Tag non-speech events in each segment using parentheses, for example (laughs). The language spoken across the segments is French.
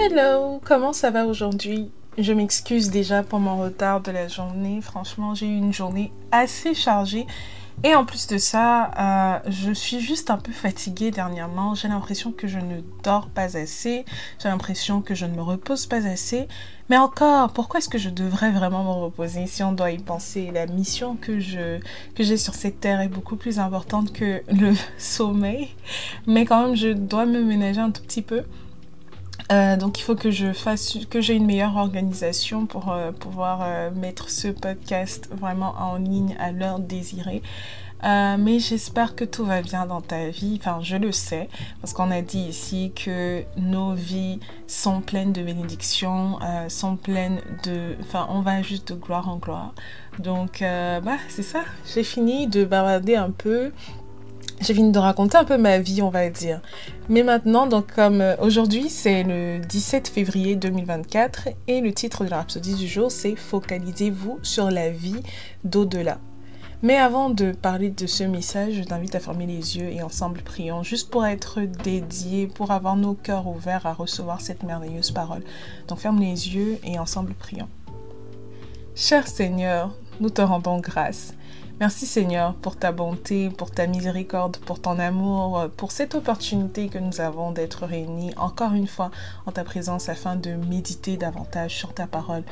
Hello, comment ça va aujourd'hui? Je m'excuse déjà pour mon retard de la journée. Franchement, j'ai eu une journée assez chargée. Et en plus de ça, euh, je suis juste un peu fatiguée dernièrement. J'ai l'impression que je ne dors pas assez. J'ai l'impression que je ne me repose pas assez. Mais encore, pourquoi est-ce que je devrais vraiment me reposer si on doit y penser? La mission que je que j'ai sur cette terre est beaucoup plus importante que le (laughs) sommeil. Mais quand même, je dois me ménager un tout petit peu. Euh, donc il faut que je fasse, j'ai une meilleure organisation pour euh, pouvoir euh, mettre ce podcast vraiment en ligne à l'heure désirée. mais j'espère que tout va bien dans ta vie. Enfin, je le sais, parce qu'on a dit ici que nos vies sont pleines de bénédictions, sont pleines de... Enfin, on va juste de gloire en gloire. Donc, bah, c'est ça. J'ai fini de bavarder un peu. J'ai fini de raconter un peu ma vie, on va dire. Mais maintenant, comme euh, aujourd'hui, c'est le 17 février 2024 et le titre de la rhapsodie du jour, c'est Focalisez-vous sur la vie d'au-delà. Mais avant de parler de ce message, je t'invite à fermer les yeux et ensemble prions, juste pour être dédié, pour avoir nos cœurs ouverts à recevoir cette merveilleuse parole. Donc ferme les yeux et ensemble prions. Cher Seigneur, nous te rendons grâce. Merci Seigneur pour ta bonté, pour ta miséricorde, pour ton amour, pour cette opportunité que nous avons d'être réunis encore une fois en ta présence afin de méditer davantage sur ta parole.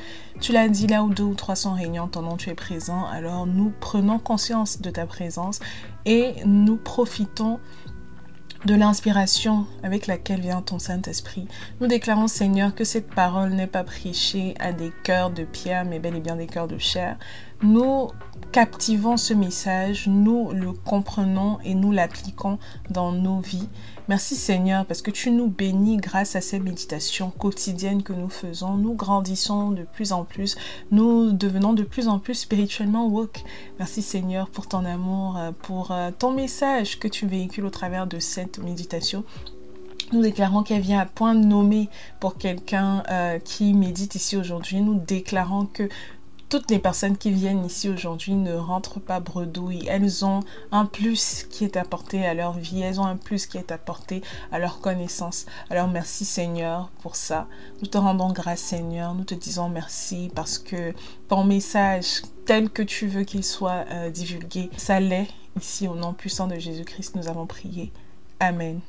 Tu l'as dit là où deux ou trois sont réunis ton nom tu es présent, alors nous prenons conscience de ta présence et nous profitons de l'inspiration avec laquelle vient ton Saint-Esprit. Nous déclarons, Seigneur, que cette parole n'est pas prêchée à des cœurs de pierre, mais bel et bien des cœurs de chair. Nous captivons ce message, nous le comprenons et nous l'appliquons dans nos vies. Merci Seigneur parce que tu nous bénis grâce à ces méditations quotidiennes que nous faisons. Nous grandissons de plus en plus, nous devenons de plus en plus spirituellement woke. Merci Seigneur pour ton amour, pour euh, ton message que tu véhicules au travers de cette méditation. Nous déclarons qu'elle vient à point nommé pour quelqu'un euh, qui médite ici aujourd'hui. Nous déclarons que toutes les personnes qui viennent ici aujourd'hui ne rentrent pas bredouilles. Elles ont un plus qui est apporté à leur vie. Elles ont un plus qui est apporté à leur connaissance. Alors merci Seigneur pour ça. Nous te rendons grâce Seigneur. Nous te disons merci parce que ton message tel que tu veux qu'il soit euh, divulgué, ça l'est. Ici au nom puissant de Jésus-Christ, nous avons prié. Amen.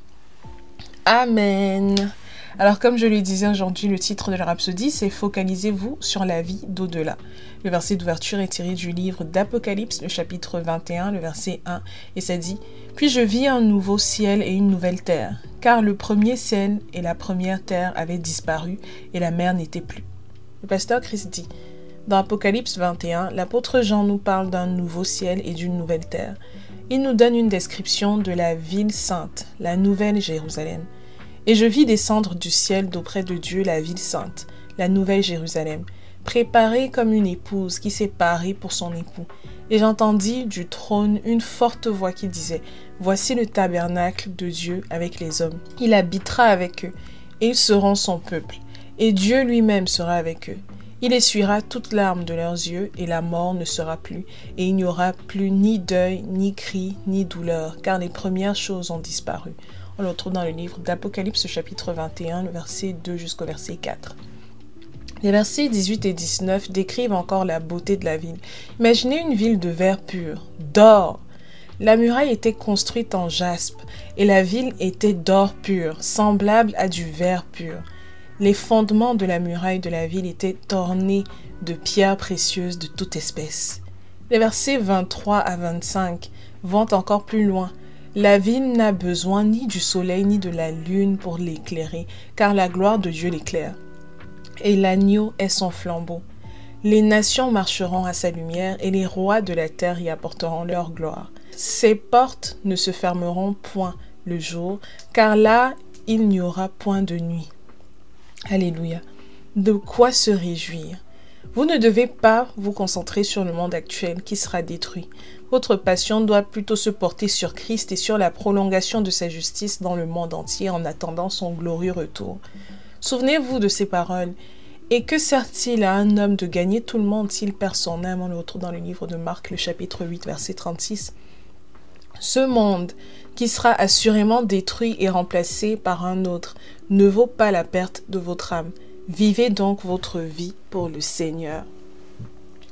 Amen. Alors comme je le disais aujourd'hui, le titre de la rhapsodie, c'est Focalisez-vous sur la vie d'au-delà. Le verset d'ouverture est tiré du livre d'Apocalypse, le chapitre 21, le verset 1, et ça dit Puis je vis un nouveau ciel et une nouvelle terre, car le premier ciel et la première terre avaient disparu, et la mer n'était plus. Le pasteur Christ dit Dans Apocalypse 21, l'apôtre Jean nous parle d'un nouveau ciel et d'une nouvelle terre. Il nous donne une description de la ville sainte, la nouvelle Jérusalem. Et je vis descendre du ciel d'auprès de Dieu la ville sainte, la nouvelle Jérusalem, préparée comme une épouse qui s'est parée pour son époux. Et j'entendis du trône une forte voix qui disait, Voici le tabernacle de Dieu avec les hommes. Il habitera avec eux, et ils seront son peuple, et Dieu lui-même sera avec eux. Il essuiera toute larmes de leurs yeux, et la mort ne sera plus, et il n'y aura plus ni deuil, ni cri, ni douleur, car les premières choses ont disparu. On le retrouve dans le livre d'Apocalypse chapitre 21, le verset 2 jusqu'au verset 4. Les versets 18 et 19 décrivent encore la beauté de la ville. Imaginez une ville de verre pur, d'or. La muraille était construite en jaspe et la ville était d'or pur, semblable à du verre pur. Les fondements de la muraille de la ville étaient ornés de pierres précieuses de toute espèce. Les versets 23 à 25 vont encore plus loin la ville n'a besoin ni du soleil ni de la lune pour l'éclairer, car la gloire de Dieu l'éclaire. Et l'agneau est son flambeau. Les nations marcheront à sa lumière, et les rois de la terre y apporteront leur gloire. Ses portes ne se fermeront point le jour, car là il n'y aura point de nuit. Alléluia. De quoi se réjouir? Vous ne devez pas vous concentrer sur le monde actuel qui sera détruit. Votre passion doit plutôt se porter sur Christ et sur la prolongation de sa justice dans le monde entier en attendant son glorieux retour. Souvenez-vous de ces paroles. Et que sert-il à un homme de gagner tout le monde s'il perd son âme On le retrouve dans le livre de Marc, le chapitre 8, verset 36. Ce monde qui sera assurément détruit et remplacé par un autre, ne vaut pas la perte de votre âme. Vivez donc votre vie pour le Seigneur.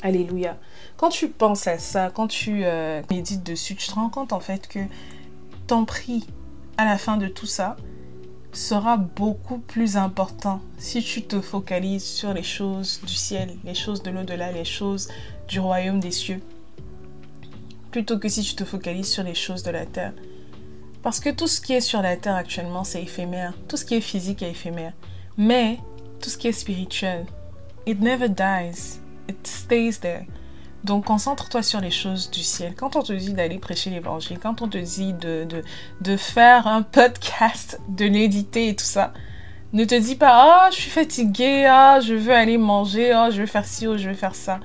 Alléluia. Quand tu penses à ça, quand tu euh, médites dessus, tu te rends compte en fait que ton prix à la fin de tout ça sera beaucoup plus important si tu te focalises sur les choses du ciel, les choses de l'au-delà, les choses du royaume des cieux, plutôt que si tu te focalises sur les choses de la terre. Parce que tout ce qui est sur la terre actuellement, c'est éphémère. Tout ce qui est physique est éphémère. Mais tout ce qui est spirituel, it never dies. It stays there. Donc concentre-toi sur les choses du ciel. Quand on te dit d'aller prêcher l'évangile, quand on te dit de, de, de faire un podcast, de l'éditer et tout ça, ne te dis pas « Ah, je suis fatiguée, ah, je veux aller manger, ah, je veux faire ci ou je veux faire ça. »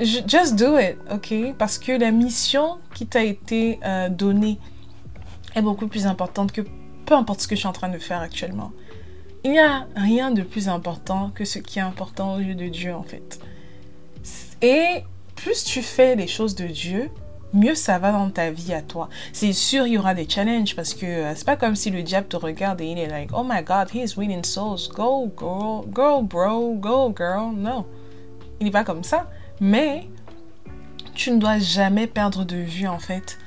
Just do it, ok? Parce que la mission qui t'a été euh, donnée est beaucoup plus importante que peu importe ce que je suis en train de faire actuellement. Il n'y a rien de plus important que ce qui est important aux yeux de Dieu, en fait. Et plus tu fais les choses de Dieu, mieux ça va dans ta vie à toi. C'est sûr, il y aura des challenges parce que euh, c'est pas comme si le diable te regarde et il est like, oh my god, he is winning souls. Go, girl, go, bro, go, girl. Non. Il n'est pas comme ça. Mais tu ne dois jamais perdre de vue, en fait,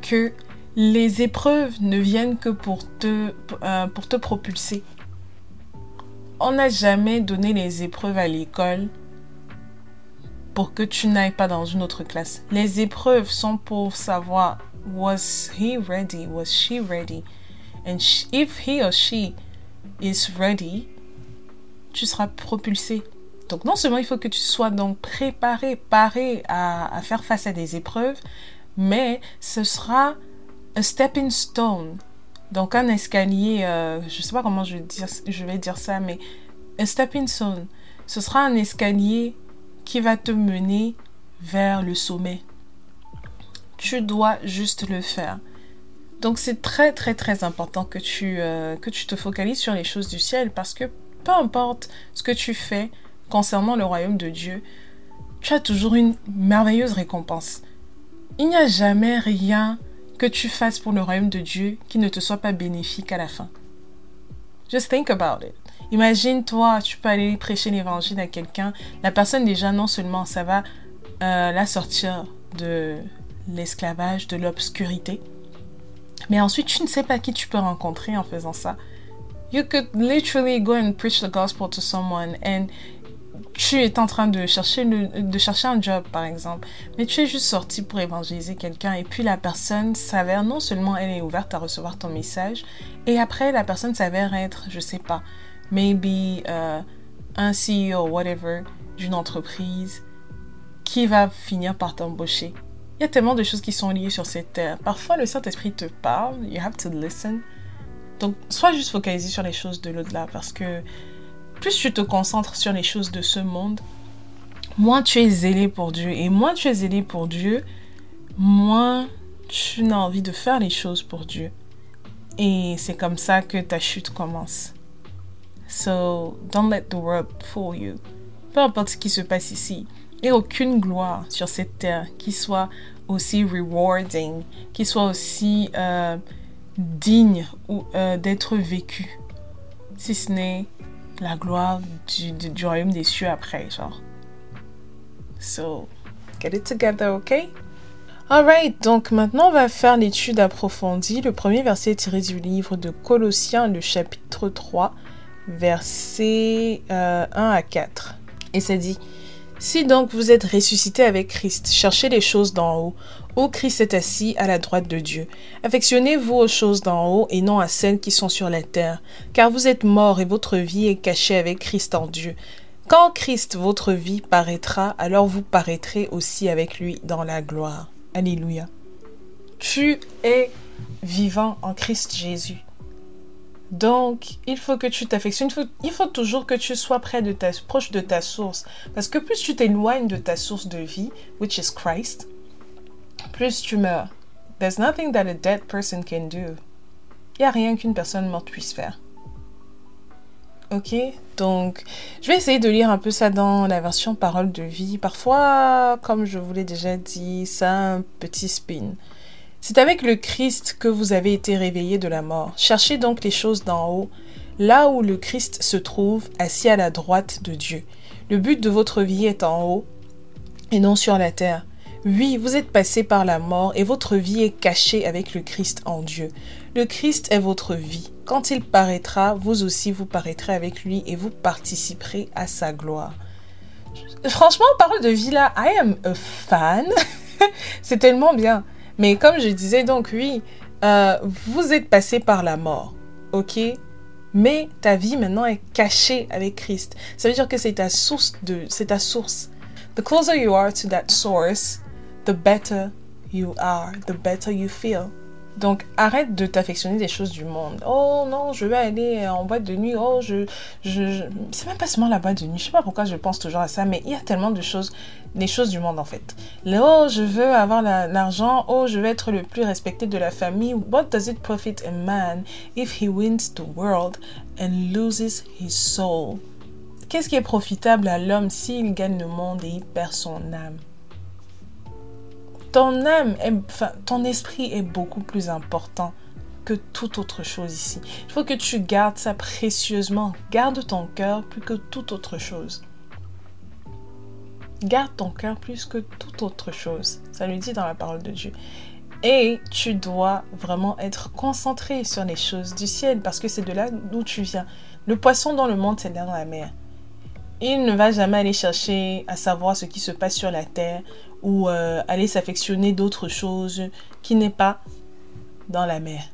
que les épreuves ne viennent que pour te, euh, pour te propulser. On n'a jamais donné les épreuves à l'école pour que tu n'ailles pas dans une autre classe. Les épreuves sont pour savoir was he ready, was she ready, and if he or she is ready, tu seras propulsé. Donc non seulement il faut que tu sois donc préparé, paré à, à faire face à des épreuves, mais ce sera un stepping stone. Donc un escalier, euh, je ne sais pas comment je vais, dire, ça, mais un stepping stone. Ce sera un escalier qui va te mener vers le sommet. Tu dois juste le faire. Donc c'est très très très important que tu, euh, que tu te focalises sur les choses du ciel parce que peu importe ce que tu fais concernant le royaume de Dieu, tu as toujours une merveilleuse récompense. Il n'y a jamais rien que tu fasses pour le royaume de Dieu qui ne te soit pas bénéfique à la fin. Just think about it. Imagine toi, tu peux aller prêcher l'évangile à quelqu'un. La personne déjà, non seulement ça va euh, la sortir de l'esclavage, de l'obscurité, mais ensuite tu ne sais pas qui tu peux rencontrer en faisant ça. You could literally go and preach the gospel to someone and tu es en train de chercher, de chercher un job, par exemple, mais tu es juste sorti pour évangéliser quelqu'un et puis la personne s'avère, non seulement elle est ouverte à recevoir ton message, et après la personne s'avère être, je sais pas, maybe uh, un CEO, whatever, d'une entreprise qui va finir par t'embaucher. Il y a tellement de choses qui sont liées sur cette terre. Parfois, le Saint-Esprit te parle, you have to listen. Donc, sois juste focalisé sur les choses de l'au-delà parce que plus tu te concentres sur les choses de ce monde, moins tu es zélé pour Dieu. Et moins tu es zélé pour Dieu, moins tu n'as envie de faire les choses pour Dieu. Et c'est comme ça que ta chute commence. So, don't let the world fool you. Peu importe ce qui se passe ici, a aucune gloire sur cette terre qui soit aussi rewarding, qui soit aussi euh, digne euh, d'être vécue, si ce n'est la gloire du, du, royaume des cieux après, genre. So, get it together, ok? Alright, donc maintenant on va faire l'étude approfondie. Le premier verset est tiré du livre de Colossiens, le chapitre 3, versets 1 euh, à 4. Et ça dit, Si donc vous êtes ressuscité avec Christ, cherchez les choses d'en haut, où Christ est assis à la droite de Dieu. Affectionnez-vous aux choses d'en haut et non à celles qui sont sur la terre, car vous êtes morts et votre vie est cachée avec Christ en Dieu. Quand Christ, votre vie, paraîtra, alors vous paraîtrez aussi avec lui dans la gloire. Alléluia. Tu es vivant en Christ Jésus. Donc, il faut que tu t'affectionnes. Il faut, toujours que tu sois près de ta, proche de ta source. Parce que plus tu t'éloignes de ta source de vie, which is Christ, plus tu meurs. There's nothing that a dead person can do. Il n'y a rien qu'une personne morte puisse faire. Ok, donc je vais essayer de lire un peu ça dans la version parole de vie. Parfois, comme je vous l'ai déjà dit, ça a un petit spin. C'est avec le Christ que vous avez été réveillés de la mort. Cherchez donc les choses d'en haut, là où le Christ se trouve, assis à la droite de Dieu. Le but de votre vie est en haut et non sur la terre. Oui, vous êtes passé par la mort et votre vie est cachée avec le Christ en Dieu. Le Christ est votre vie. Quand il paraîtra, vous aussi vous paraîtrez avec lui et vous participerez à sa gloire. Franchement, parole de vie là, I am a fan. (laughs) C'est tellement bien. Mais comme je disais donc, oui, euh, vous êtes passé par la mort, ok? Mais ta vie maintenant est cachée avec Christ. Ça veut dire que c'est ta source de, c'est ta source. The closer you are to that source, the better you are, the better you feel. Donc arrête de t'affectionner des choses du monde. Oh non, je vais aller en boîte de nuit. Oh, je, je, c'est même pas seulement la boîte de nuit. Je sais pas pourquoi je pense toujours à ça, mais il y a tellement de choses, des choses du monde en fait. oh, je veux avoir l'argent. oh, je veux être le plus respecté de la famille. What does it profit a man if he wins the world and loses his soul? Qu'est-ce qui est profitable à l'homme s'il gagne le monde et il perd son âme? Ton âme, enfin, ton esprit est beaucoup plus important que toute autre chose ici. Il faut que tu gardes ça précieusement. Garde ton cœur plus que toute autre chose. Garde ton cœur plus que toute autre chose. Ça le dit dans la parole de Dieu. Et tu dois vraiment être concentré sur les choses du ciel parce que c'est de là d'où tu viens. Le poisson dans le monde, c'est dans la mer. Il ne va jamais aller chercher à savoir ce qui se passe sur la terre ou euh, aller s'affectionner d'autres choses qui n'est pas dans la mer.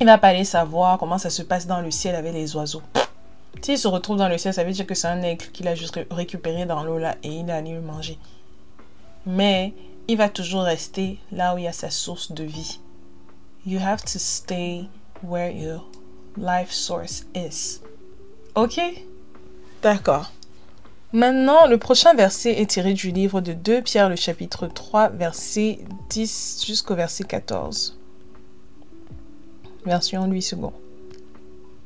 Il va pas aller savoir comment ça se passe dans le ciel avec les oiseaux. S'il se retrouve dans le ciel, ça veut dire que c'est un aigle qu'il a juste récupéré dans l'eau là et il a allé le manger. Mais il va toujours rester là où il y a sa source de vie. You have to stay where your life source is. Ok? D'accord. Maintenant, le prochain verset est tiré du livre de 2 Pierre, le chapitre 3, verset 10 jusqu'au verset 14. Version 8 secondes.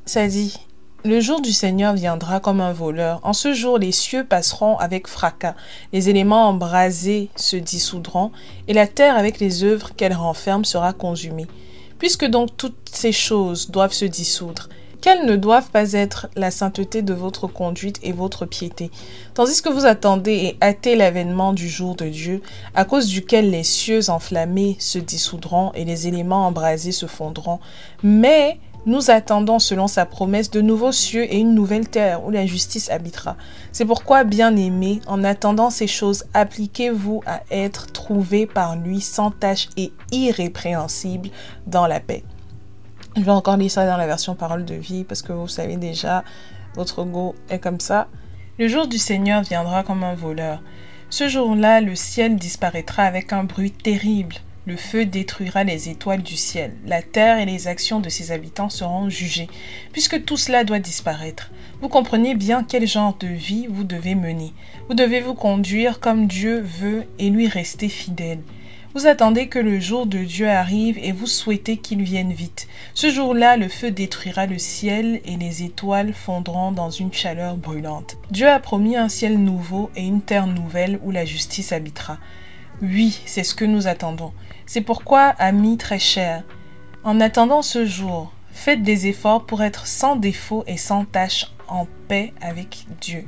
Ça dit Le jour du Seigneur viendra comme un voleur. En ce jour, les cieux passeront avec fracas, les éléments embrasés se dissoudront, et la terre avec les œuvres qu'elle renferme sera consumée. Puisque donc toutes ces choses doivent se dissoudre, qu'elles ne doivent pas être la sainteté de votre conduite et votre piété, tandis que vous attendez et hâtez l'avènement du jour de Dieu, à cause duquel les cieux enflammés se dissoudront et les éléments embrasés se fondront. Mais nous attendons, selon sa promesse, de nouveaux cieux et une nouvelle terre où la justice habitera. C'est pourquoi, bien-aimés, en attendant ces choses, appliquez-vous à être trouvés par lui sans tache et irrépréhensibles dans la paix. Je vais encore lire ça dans la version parole de vie parce que vous savez déjà, votre go est comme ça. Le jour du Seigneur viendra comme un voleur. Ce jour-là, le ciel disparaîtra avec un bruit terrible. Le feu détruira les étoiles du ciel. La terre et les actions de ses habitants seront jugées, puisque tout cela doit disparaître. Vous comprenez bien quel genre de vie vous devez mener. Vous devez vous conduire comme Dieu veut et lui rester fidèle. Vous attendez que le jour de Dieu arrive et vous souhaitez qu'il vienne vite. Ce jour-là, le feu détruira le ciel et les étoiles fondront dans une chaleur brûlante. Dieu a promis un ciel nouveau et une terre nouvelle où la justice habitera. Oui, c'est ce que nous attendons. C'est pourquoi, amis très chers, en attendant ce jour, faites des efforts pour être sans défaut et sans tache en paix avec Dieu.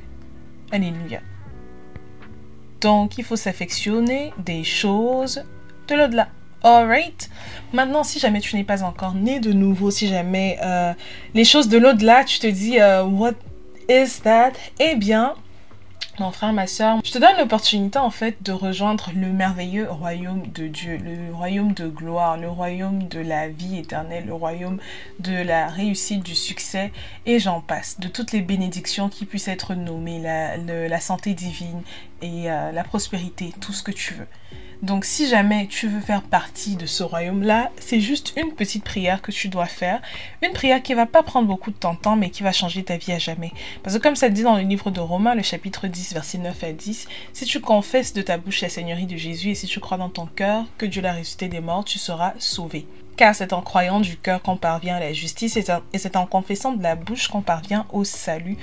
Alléluia. Donc, il faut s'affectionner des choses de l'au-delà. Alright. Maintenant, si jamais tu n'es pas encore né de nouveau, si jamais euh, les choses de l'au-delà, tu te dis euh, What is that? Eh bien, mon frère, ma soeur, je te donne l'opportunité en fait de rejoindre le merveilleux royaume de Dieu, le royaume de gloire, le royaume de la vie éternelle, le royaume de la réussite, du succès, et j'en passe, de toutes les bénédictions qui puissent être nommées, la, la santé divine et euh, la prospérité, tout ce que tu veux. Donc si jamais tu veux faire partie de ce royaume-là, c'est juste une petite prière que tu dois faire. Une prière qui va pas prendre beaucoup de temps, mais qui va changer ta vie à jamais. Parce que comme ça dit dans le livre de Romains, le chapitre 10, verset 9 à 10, si tu confesses de ta bouche la Seigneurie de Jésus et si tu crois dans ton cœur que Dieu l'a ressuscité des morts, tu seras sauvé. Car c'est en croyant du cœur qu'on parvient à la justice et c'est en confessant de la bouche qu'on parvient au salut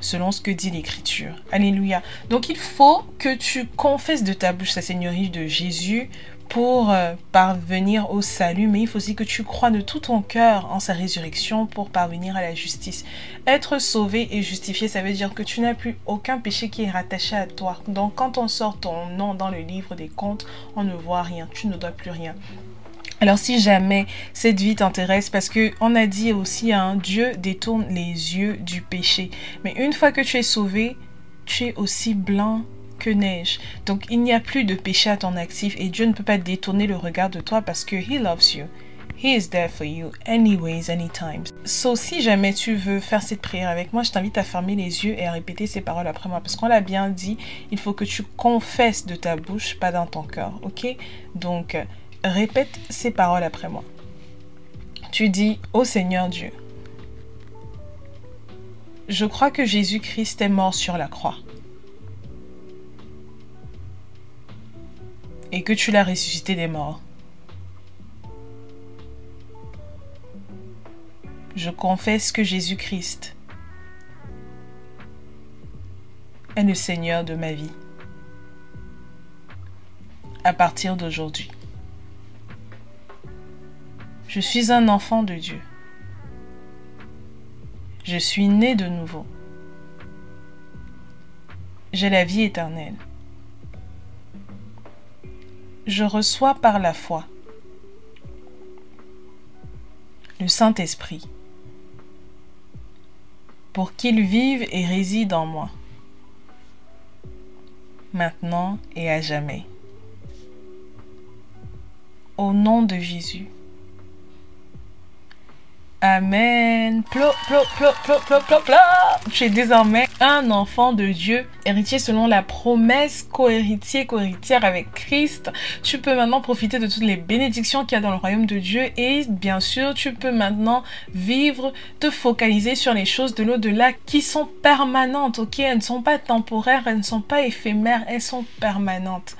selon ce que dit l'Écriture. Alléluia. Donc il faut que tu confesses de ta bouche sa Seigneurie de Jésus pour euh, parvenir au salut, mais il faut aussi que tu crois de tout ton cœur en sa résurrection pour parvenir à la justice. Être sauvé et justifié, ça veut dire que tu n'as plus aucun péché qui est rattaché à toi. Donc quand on sort ton nom dans le livre des comptes, on ne voit rien, tu ne dois plus rien. Alors si jamais cette vie t'intéresse, parce que on a dit aussi, hein, Dieu détourne les yeux du péché. Mais une fois que tu es sauvé, tu es aussi blanc que neige. Donc il n'y a plus de péché à ton actif et Dieu ne peut pas détourner le regard de toi parce que He loves you. He is there for you anyways, anytime. So, si jamais tu veux faire cette prière avec moi, je t'invite à fermer les yeux et à répéter ces paroles après moi. Parce qu'on l'a bien dit, il faut que tu confesses de ta bouche, pas dans ton cœur. Ok? Donc, répète ces paroles après moi. Tu dis, ô Seigneur Dieu, je crois que Jésus-Christ est mort sur la croix. Et que tu l'as ressuscité des morts. Je confesse que Jésus-Christ est le Seigneur de ma vie. À partir d'aujourd'hui. Je suis un enfant de Dieu. Je suis né de nouveau. J'ai la vie éternelle. Je reçois par la foi le Saint-Esprit pour qu'il vive et réside en moi, maintenant et à jamais. Au nom de Jésus. Amen. Plo, plo, plo, plo, plo, plo, plo. Tu es désormais un enfant de Dieu, héritier selon la promesse, co-héritier, co-héritière avec Christ. Tu peux maintenant profiter de toutes les bénédictions qu'il y a dans le royaume de Dieu et bien sûr, tu peux maintenant vivre, te focaliser sur les choses de l'au-delà qui sont permanentes, ok? Elles ne sont pas temporaires, elles ne sont pas éphémères, elles sont permanentes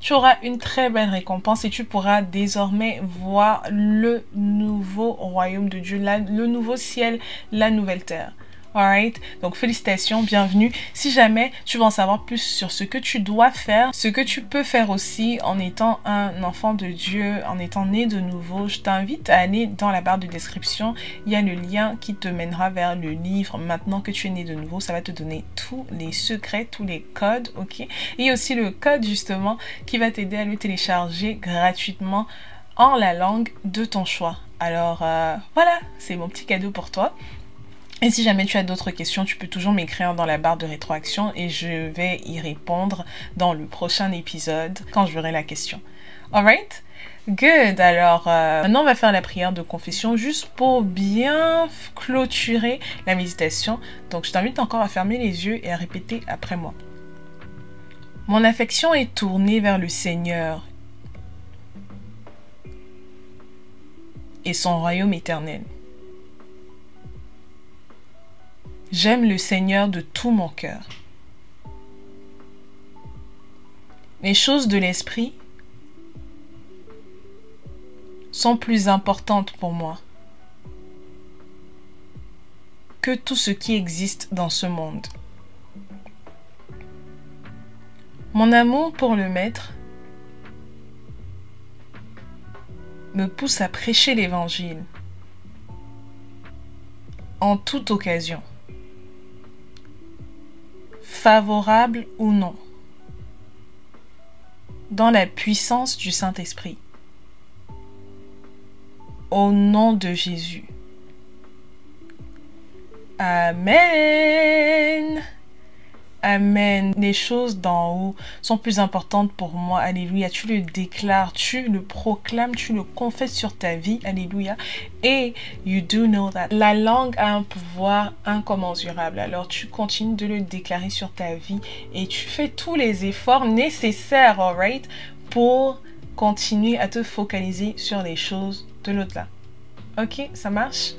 tu auras une très belle récompense et tu pourras désormais voir le nouveau royaume de Dieu, le nouveau ciel, la nouvelle terre. Alright? Donc félicitations, bienvenue. Si jamais tu veux en savoir plus sur ce que tu dois faire, ce que tu peux faire aussi en étant un enfant de Dieu, en étant né de nouveau, je t'invite à aller dans la barre de description. Il y a le lien qui te mènera vers le livre. Maintenant que tu es né de nouveau, ça va te donner tous les secrets, tous les codes, ok? Et aussi le code justement qui va t'aider à le télécharger gratuitement en la langue de ton choix. Alors euh, voilà, c'est mon petit cadeau pour toi. Et si jamais tu as d'autres questions, tu peux toujours m'écrire dans la barre de rétroaction et je vais y répondre dans le prochain épisode quand je verrai la question. Alright? Good. Alors, euh, maintenant, on va faire la prière de confession juste pour bien clôturer la méditation. Donc, je t'invite encore à fermer les yeux et à répéter après moi. Mon affection est tournée vers le Seigneur et son royaume éternel. J'aime le Seigneur de tout mon cœur. Les choses de l'esprit sont plus importantes pour moi que tout ce qui existe dans ce monde. Mon amour pour le Maître me pousse à prêcher l'Évangile en toute occasion favorable ou non, dans la puissance du Saint-Esprit. Au nom de Jésus. Amen. Amen. Les choses d'en haut sont plus importantes pour moi. Alléluia. Tu le déclares, tu le proclames, tu le confesses sur ta vie. Alléluia. Et you do know that. La langue a un pouvoir incommensurable. Alors tu continues de le déclarer sur ta vie et tu fais tous les efforts nécessaires, alright, pour continuer à te focaliser sur les choses de l'au-delà. Ok, ça marche?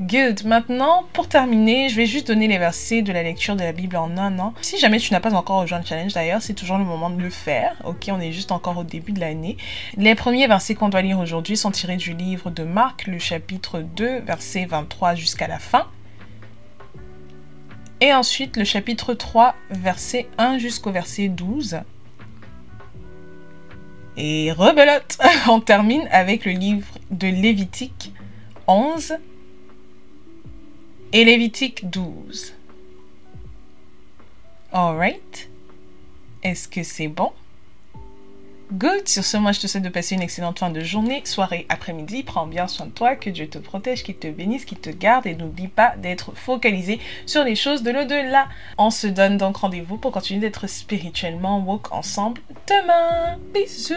Good. Maintenant, pour terminer, je vais juste donner les versets de la lecture de la Bible en un an. Si jamais tu n'as pas encore rejoint le challenge d'ailleurs, c'est toujours le moment de le faire. Ok, on est juste encore au début de l'année. Les premiers versets qu'on doit lire aujourd'hui sont tirés du livre de Marc, le chapitre 2, verset 23 jusqu'à la fin. Et ensuite le chapitre 3, verset 1 jusqu'au verset 12. Et rebelote, (laughs) on termine avec le livre de Lévitique 11 et Lévitique 12. Alright. Est-ce que c'est bon? Good. Sur ce, moi, je te souhaite de passer une excellente fin de journée, soirée, après-midi. Prends bien soin de toi, que Dieu te protège, qu'il te bénisse, qu'il te garde et n'oublie pas d'être focalisé sur les choses de l'au-delà. On se donne donc rendez-vous pour continuer d'être spirituellement woke ensemble demain. Bisous.